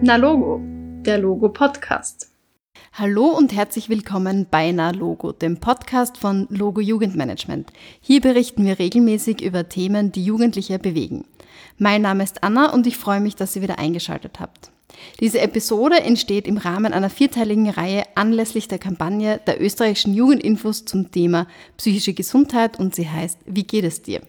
Na Logo, der Logo Podcast. Hallo und herzlich willkommen bei Na Logo, dem Podcast von Logo Jugendmanagement. Hier berichten wir regelmäßig über Themen, die Jugendliche bewegen. Mein Name ist Anna und ich freue mich, dass ihr wieder eingeschaltet habt. Diese Episode entsteht im Rahmen einer vierteiligen Reihe anlässlich der Kampagne der österreichischen Jugendinfos zum Thema psychische Gesundheit und sie heißt Wie geht es dir?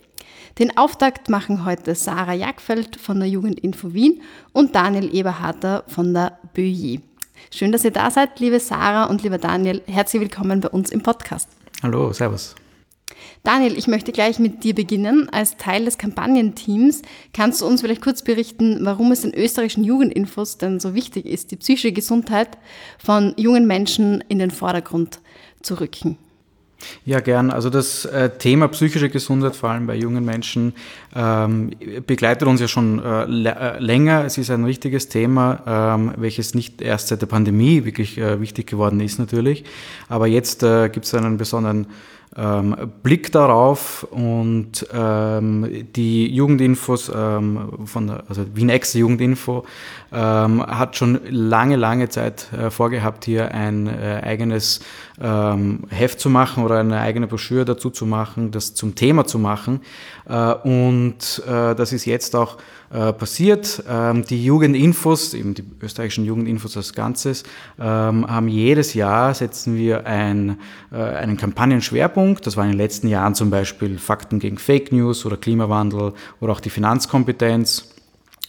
Den Auftakt machen heute Sarah Jagfeld von der Jugendinfo Wien und Daniel Eberharter von der BÖI. Schön, dass ihr da seid, liebe Sarah und lieber Daniel. Herzlich willkommen bei uns im Podcast. Hallo, Servus. Daniel, ich möchte gleich mit dir beginnen. Als Teil des Kampagnenteams kannst du uns vielleicht kurz berichten, warum es den österreichischen Jugendinfos denn so wichtig ist, die psychische Gesundheit von jungen Menschen in den Vordergrund zu rücken. Ja, gern. Also das äh, Thema psychische Gesundheit, vor allem bei jungen Menschen, ähm, begleitet uns ja schon äh, äh, länger. Es ist ein richtiges Thema, ähm, welches nicht erst seit der Pandemie wirklich wichtig geworden ist natürlich. Aber jetzt gibt es einen besonderen ähm, Blick darauf und ähm, die Jugendinfos ähm, von der, also Wien Ex Jugendinfo ähm, hat schon lange, lange Zeit äh, vorgehabt, hier ein äh, eigenes ähm, Heft zu machen oder eine eigene Broschüre dazu zu machen, das zum Thema zu machen. Äh, und äh, das ist jetzt auch äh, passiert. Ähm, die Jugendinfos, eben die österreichischen Jugendinfos als Ganzes, ähm, haben jedes Jahr setzen wir ein, äh, einen Kampagnenschwerpunkt. Das war in den letzten Jahren zum Beispiel Fakten gegen Fake News oder Klimawandel oder auch die Finanzkompetenz.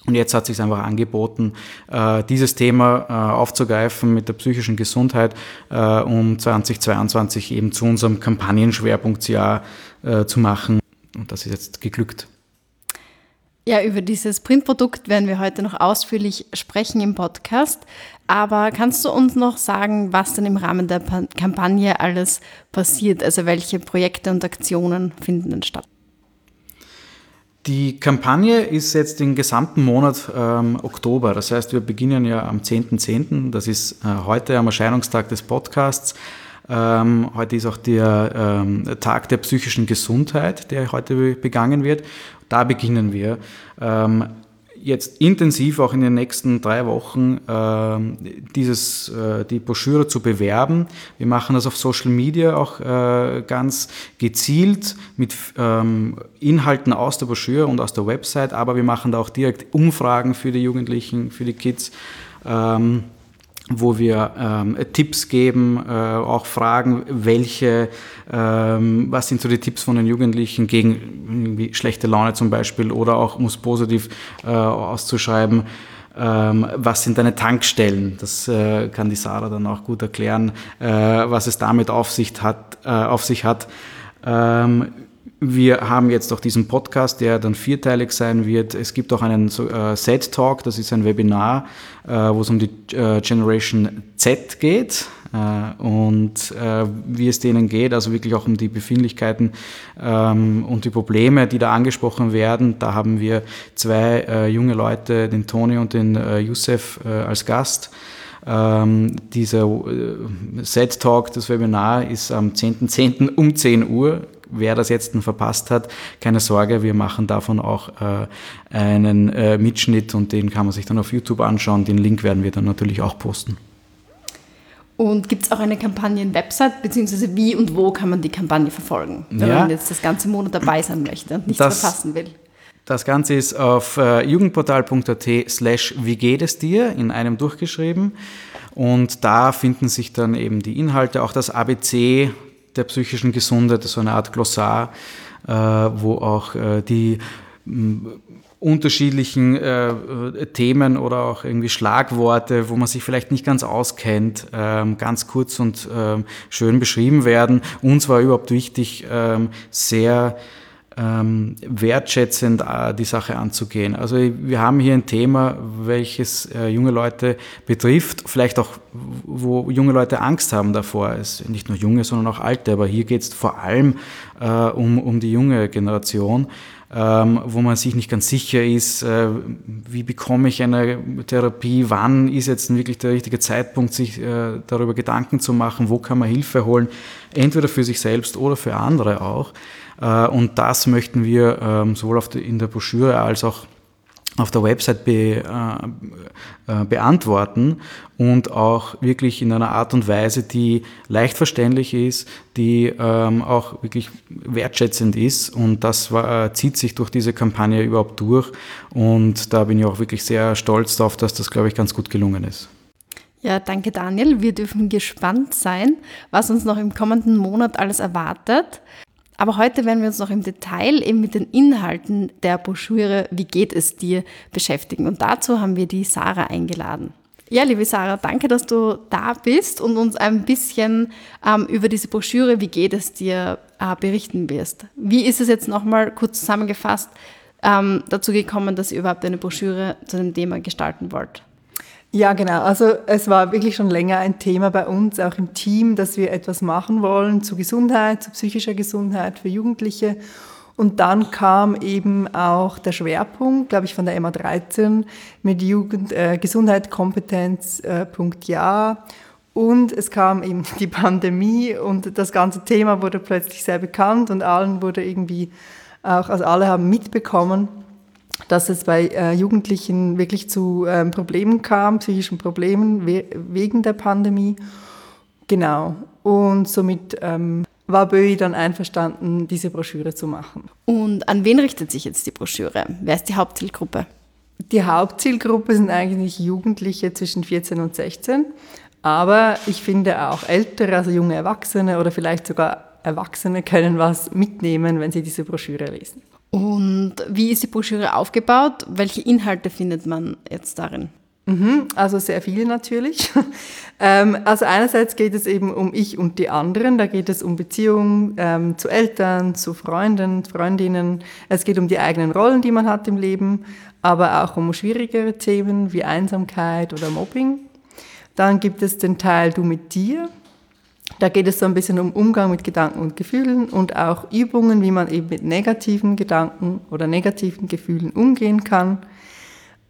Und jetzt hat es sich einfach angeboten, äh, dieses Thema äh, aufzugreifen mit der psychischen Gesundheit, um 2022 eben zu unserem Kampagnenschwerpunktsjahr äh, zu machen. Und das ist jetzt geglückt. Ja, über dieses Printprodukt werden wir heute noch ausführlich sprechen im Podcast. Aber kannst du uns noch sagen, was denn im Rahmen der Kampagne alles passiert? Also welche Projekte und Aktionen finden denn statt? Die Kampagne ist jetzt den gesamten Monat ähm, Oktober. Das heißt, wir beginnen ja am 10.10., .10., das ist äh, heute am Erscheinungstag des Podcasts. Ähm, heute ist auch der ähm, Tag der psychischen Gesundheit, der heute begangen wird. Da beginnen wir. Ähm, jetzt intensiv auch in den nächsten drei Wochen äh, dieses, äh, die Broschüre zu bewerben. Wir machen das auf Social Media auch äh, ganz gezielt mit ähm, Inhalten aus der Broschüre und aus der Website, aber wir machen da auch direkt Umfragen für die Jugendlichen, für die Kids. Ähm, wo wir ähm, Tipps geben, äh, auch fragen, welche, ähm, was sind so die Tipps von den Jugendlichen gegen schlechte Laune zum Beispiel oder auch muss positiv äh, auszuschreiben. Ähm, was sind deine Tankstellen? Das äh, kann die Sarah dann auch gut erklären, äh, was es damit auf sich hat. Äh, auf sich hat. Wir haben jetzt auch diesen Podcast, der dann vierteilig sein wird. Es gibt auch einen äh, Set Talk, das ist ein Webinar, äh, wo es um die äh, Generation Z geht äh, und äh, wie es denen geht, also wirklich auch um die Befindlichkeiten ähm, und die Probleme, die da angesprochen werden. Da haben wir zwei äh, junge Leute, den Toni und den Youssef als Gast. Ähm, dieser Set Talk, das Webinar, ist am 10.10. .10. um 10 Uhr wer das jetzt verpasst hat, keine Sorge, wir machen davon auch äh, einen äh, Mitschnitt und den kann man sich dann auf YouTube anschauen. Den Link werden wir dann natürlich auch posten. Und gibt es auch eine Kampagnen-Website, beziehungsweise wie und wo kann man die Kampagne verfolgen, wenn ja, man jetzt das ganze Monat dabei sein möchte und nichts das, verpassen will? Das Ganze ist auf äh, jugendportal.at slash wie geht es dir in einem durchgeschrieben. Und da finden sich dann eben die Inhalte, auch das ABC der psychischen Gesundheit, so eine Art Glossar, äh, wo auch äh, die unterschiedlichen äh, Themen oder auch irgendwie Schlagworte, wo man sich vielleicht nicht ganz auskennt, ähm, ganz kurz und ähm, schön beschrieben werden. Uns war überhaupt wichtig, ähm, sehr ähm, wertschätzend äh, die Sache anzugehen. Also wir haben hier ein Thema, welches äh, junge Leute betrifft, vielleicht auch, wo junge Leute Angst haben davor. Es nicht nur junge, sondern auch alte, aber hier geht es vor allem äh, um, um die junge Generation. Ähm, wo man sich nicht ganz sicher ist, äh, wie bekomme ich eine Therapie, wann ist jetzt wirklich der richtige Zeitpunkt, sich äh, darüber Gedanken zu machen, wo kann man Hilfe holen, entweder für sich selbst oder für andere auch. Äh, und das möchten wir ähm, sowohl in der Broschüre als auch auf der Website be, äh, beantworten und auch wirklich in einer Art und Weise, die leicht verständlich ist, die ähm, auch wirklich wertschätzend ist und das war, äh, zieht sich durch diese Kampagne überhaupt durch und da bin ich auch wirklich sehr stolz darauf, dass das, glaube ich, ganz gut gelungen ist. Ja, danke Daniel. Wir dürfen gespannt sein, was uns noch im kommenden Monat alles erwartet. Aber heute werden wir uns noch im Detail eben mit den Inhalten der Broschüre Wie geht es dir beschäftigen. Und dazu haben wir die Sarah eingeladen. Ja, liebe Sarah, danke, dass du da bist und uns ein bisschen ähm, über diese Broschüre Wie geht es dir äh, berichten wirst. Wie ist es jetzt nochmal kurz zusammengefasst ähm, dazu gekommen, dass ihr überhaupt eine Broschüre zu dem Thema gestalten wollt? Ja, genau. Also es war wirklich schon länger ein Thema bei uns, auch im Team, dass wir etwas machen wollen zu Gesundheit, zu psychischer Gesundheit für Jugendliche. Und dann kam eben auch der Schwerpunkt, glaube ich, von der MA13 mit Jugend, äh, Gesundheit, Kompetenz, äh, Punkt Ja. Und es kam eben die Pandemie und das ganze Thema wurde plötzlich sehr bekannt und allen wurde irgendwie auch, also alle haben mitbekommen, dass es bei äh, Jugendlichen wirklich zu ähm, Problemen kam, psychischen Problemen we wegen der Pandemie. Genau. Und somit ähm, war Böi dann einverstanden, diese Broschüre zu machen. Und an wen richtet sich jetzt die Broschüre? Wer ist die Hauptzielgruppe? Die Hauptzielgruppe sind eigentlich Jugendliche zwischen 14 und 16. Aber ich finde auch Ältere, also junge Erwachsene oder vielleicht sogar Erwachsene können was mitnehmen, wenn sie diese Broschüre lesen. Und wie ist die Broschüre aufgebaut? Welche Inhalte findet man jetzt darin? Mhm, also sehr viel natürlich. Ähm, also einerseits geht es eben um ich und die anderen. Da geht es um Beziehungen ähm, zu Eltern, zu Freunden, Freundinnen. Es geht um die eigenen Rollen, die man hat im Leben, aber auch um schwierigere Themen wie Einsamkeit oder Mobbing. Dann gibt es den Teil Du mit dir. Da geht es so ein bisschen um Umgang mit Gedanken und Gefühlen und auch Übungen, wie man eben mit negativen Gedanken oder negativen Gefühlen umgehen kann.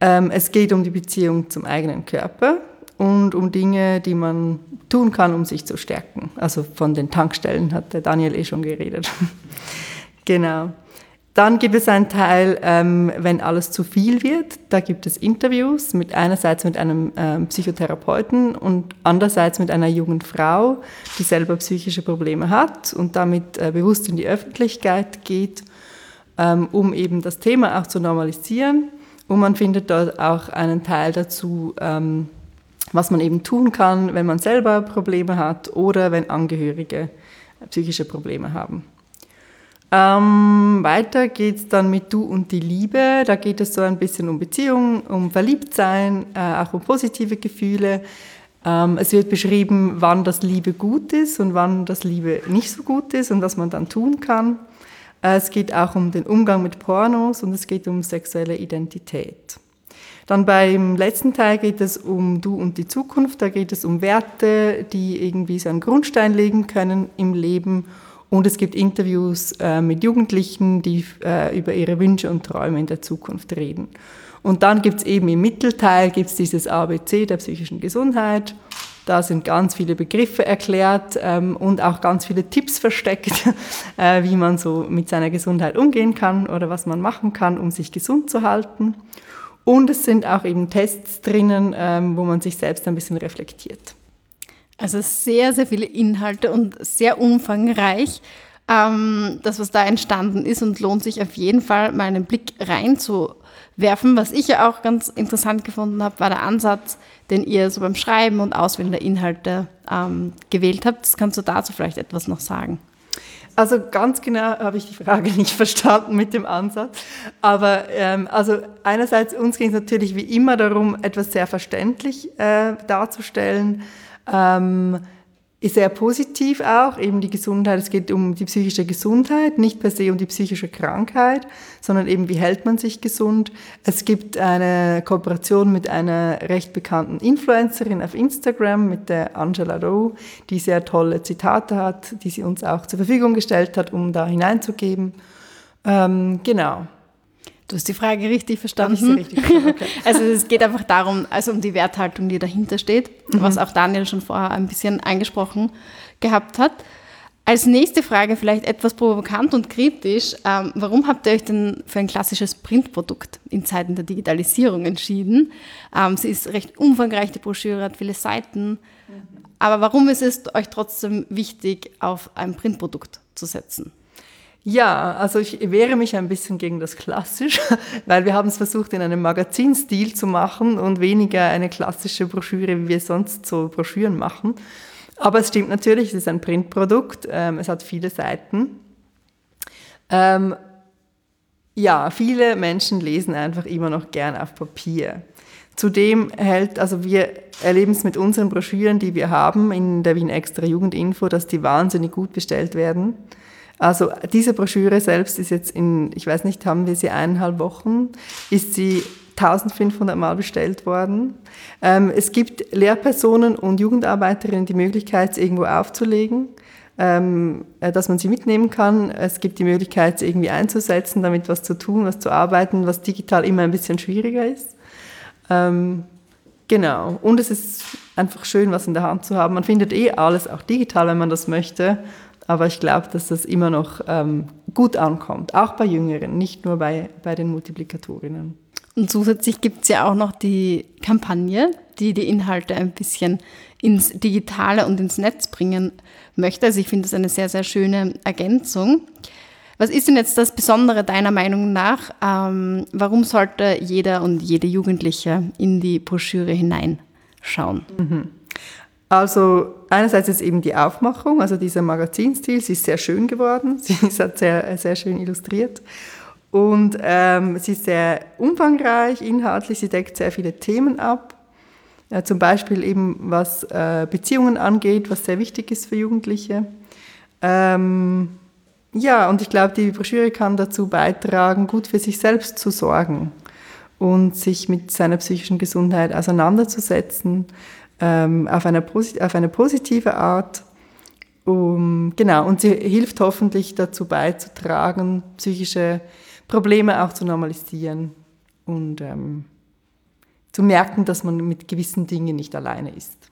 Ähm, es geht um die Beziehung zum eigenen Körper und um Dinge, die man tun kann, um sich zu stärken. Also von den Tankstellen hat der Daniel eh schon geredet. genau. Dann gibt es einen Teil, ähm, wenn alles zu viel wird. Da gibt es Interviews mit einerseits mit einem ähm, Psychotherapeuten und andererseits mit einer jungen Frau, die selber psychische Probleme hat und damit äh, bewusst in die Öffentlichkeit geht, ähm, um eben das Thema auch zu normalisieren. Und man findet dort auch einen Teil dazu, ähm, was man eben tun kann, wenn man selber Probleme hat oder wenn Angehörige psychische Probleme haben. Ähm, weiter geht es dann mit Du und die Liebe. Da geht es so ein bisschen um Beziehungen, um Verliebtsein, äh, auch um positive Gefühle. Ähm, es wird beschrieben, wann das Liebe gut ist und wann das Liebe nicht so gut ist und was man dann tun kann. Äh, es geht auch um den Umgang mit Pornos und es geht um sexuelle Identität. Dann beim letzten Teil geht es um Du und die Zukunft. Da geht es um Werte, die irgendwie so einen Grundstein legen können im Leben und es gibt Interviews äh, mit Jugendlichen, die äh, über ihre Wünsche und Träume in der Zukunft reden. Und dann gibt es eben im Mittelteil gibt's dieses ABC der psychischen Gesundheit. Da sind ganz viele Begriffe erklärt ähm, und auch ganz viele Tipps versteckt, äh, wie man so mit seiner Gesundheit umgehen kann oder was man machen kann, um sich gesund zu halten. Und es sind auch eben Tests drinnen, ähm, wo man sich selbst ein bisschen reflektiert. Also sehr, sehr viele Inhalte und sehr umfangreich. Ähm, das, was da entstanden ist und lohnt sich auf jeden Fall mal einen Blick reinzuwerfen. Was ich ja auch ganz interessant gefunden habe, war der Ansatz, den ihr so beim Schreiben und Auswählen der Inhalte ähm, gewählt habt. Das kannst du dazu vielleicht etwas noch sagen? Also ganz genau habe ich die Frage nicht verstanden mit dem Ansatz. Aber ähm, also einerseits uns ging es natürlich wie immer darum, etwas sehr verständlich äh, darzustellen ähm, ist sehr positiv auch, eben die Gesundheit, es geht um die psychische Gesundheit, nicht per se um die psychische Krankheit, sondern eben wie hält man sich gesund. Es gibt eine Kooperation mit einer recht bekannten Influencerin auf Instagram, mit der Angela Rowe, die sehr tolle Zitate hat, die sie uns auch zur Verfügung gestellt hat, um da hineinzugeben. Ähm, genau. Du hast die Frage richtig verstanden. Richtig okay. Also es geht einfach darum, also um die Werthaltung, die dahinter steht, mhm. was auch Daniel schon vorher ein bisschen angesprochen gehabt hat. Als nächste Frage vielleicht etwas provokant und kritisch. Ähm, warum habt ihr euch denn für ein klassisches Printprodukt in Zeiten der Digitalisierung entschieden? Ähm, sie ist recht umfangreich, die Broschüre hat viele Seiten. Aber warum ist es euch trotzdem wichtig, auf ein Printprodukt zu setzen? Ja, also ich wehre mich ein bisschen gegen das Klassisch, weil wir haben es versucht, in einem Magazinstil zu machen und weniger eine klassische Broschüre, wie wir sonst so Broschüren machen. Aber es stimmt natürlich, es ist ein Printprodukt, ähm, es hat viele Seiten. Ähm, ja, viele Menschen lesen einfach immer noch gern auf Papier. Zudem hält, also wir erleben es mit unseren Broschüren, die wir haben in der Wien Extra Jugendinfo, dass die wahnsinnig gut bestellt werden. Also diese Broschüre selbst ist jetzt in, ich weiß nicht, haben wir sie eineinhalb Wochen, ist sie 1500 Mal bestellt worden. Ähm, es gibt Lehrpersonen und Jugendarbeiterinnen die Möglichkeit, sie irgendwo aufzulegen, ähm, äh, dass man sie mitnehmen kann. Es gibt die Möglichkeit, sie irgendwie einzusetzen, damit was zu tun, was zu arbeiten, was digital immer ein bisschen schwieriger ist. Ähm, genau. Und es ist einfach schön, was in der Hand zu haben. Man findet eh alles auch digital, wenn man das möchte. Aber ich glaube, dass das immer noch ähm, gut ankommt, auch bei Jüngeren, nicht nur bei, bei den Multiplikatorinnen. Und zusätzlich gibt es ja auch noch die Kampagne, die die Inhalte ein bisschen ins Digitale und ins Netz bringen möchte. Also ich finde das eine sehr, sehr schöne Ergänzung. Was ist denn jetzt das Besondere deiner Meinung nach? Ähm, warum sollte jeder und jede Jugendliche in die Broschüre hineinschauen? Mhm. Also einerseits ist eben die Aufmachung, also dieser Magazinstil, sie ist sehr schön geworden, sie ist sehr, sehr schön illustriert. Und ähm, sie ist sehr umfangreich, inhaltlich, sie deckt sehr viele Themen ab, ja, zum Beispiel eben was äh, Beziehungen angeht, was sehr wichtig ist für Jugendliche. Ähm, ja, und ich glaube, die Broschüre kann dazu beitragen, gut für sich selbst zu sorgen und sich mit seiner psychischen Gesundheit auseinanderzusetzen ähm, auf, eine, auf eine positive Art. Um, genau, und sie hilft hoffentlich dazu beizutragen, psychische Probleme auch zu normalisieren und ähm, zu merken, dass man mit gewissen Dingen nicht alleine ist.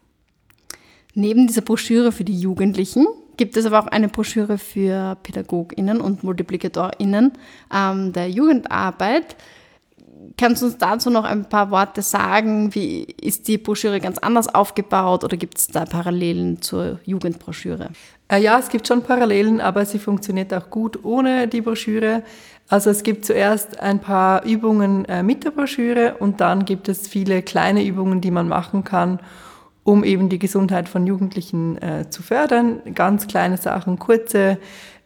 Neben dieser Broschüre für die Jugendlichen gibt es aber auch eine Broschüre für PädagogInnen und MultiplikatorInnen ähm, der Jugendarbeit. Kannst du uns dazu noch ein paar Worte sagen? Wie ist die Broschüre ganz anders aufgebaut oder gibt es da Parallelen zur Jugendbroschüre? Äh, ja, es gibt schon Parallelen, aber sie funktioniert auch gut ohne die Broschüre. Also es gibt zuerst ein paar Übungen äh, mit der Broschüre und dann gibt es viele kleine Übungen, die man machen kann, um eben die Gesundheit von Jugendlichen äh, zu fördern. Ganz kleine Sachen, kurze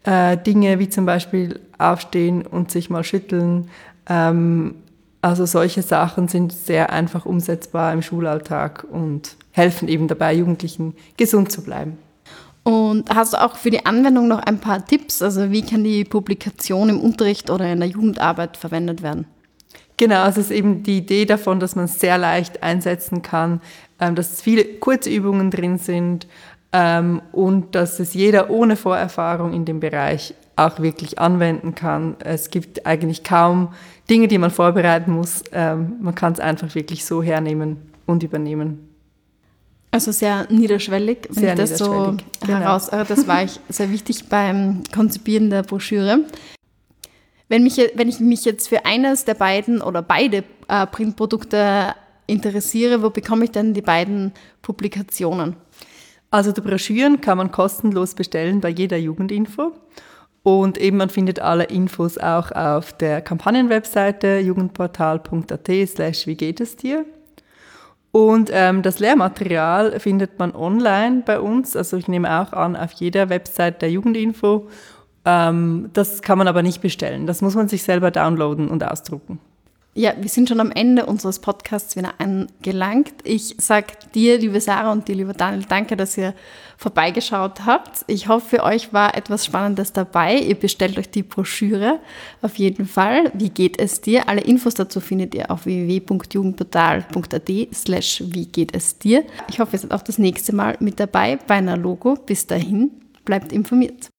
Dinge wie zum Beispiel aufstehen und sich mal schütteln, ähm, also solche Sachen sind sehr einfach umsetzbar im Schulalltag und helfen eben dabei, Jugendlichen gesund zu bleiben. Und hast du auch für die Anwendung noch ein paar Tipps? Also wie kann die Publikation im Unterricht oder in der Jugendarbeit verwendet werden? Genau, also es ist eben die Idee davon, dass man es sehr leicht einsetzen kann, ähm, dass viele Kurzübungen drin sind ähm, und dass es jeder ohne Vorerfahrung in dem Bereich auch wirklich anwenden kann. Es gibt eigentlich kaum Dinge, die man vorbereiten muss. Ähm, man kann es einfach wirklich so hernehmen und übernehmen. Also sehr niederschwellig, wenn sehr ich das so genau. heraus. Das war ich sehr wichtig beim Konzipieren der Broschüre. Wenn, mich, wenn ich mich jetzt für eines der beiden oder beide äh, Printprodukte interessiere, wo bekomme ich denn die beiden Publikationen? Also die Broschüren kann man kostenlos bestellen bei jeder Jugendinfo. Und eben man findet alle Infos auch auf der Kampagnenwebseite jugendportal.at slash wie geht es dir. Und ähm, das Lehrmaterial findet man online bei uns. Also ich nehme auch an, auf jeder Website der Jugendinfo. Ähm, das kann man aber nicht bestellen. Das muss man sich selber downloaden und ausdrucken. Ja, wir sind schon am Ende unseres Podcasts wieder angelangt. Ich sage dir, liebe Sarah und dir, lieber Daniel, danke, dass ihr vorbeigeschaut habt. Ich hoffe, euch war etwas Spannendes dabei. Ihr bestellt euch die Broschüre auf jeden Fall. Wie geht es dir? Alle Infos dazu findet ihr auf www.jugendportal.at slash wie geht es dir. Ich hoffe, ihr seid auch das nächste Mal mit dabei bei einer Logo. Bis dahin, bleibt informiert.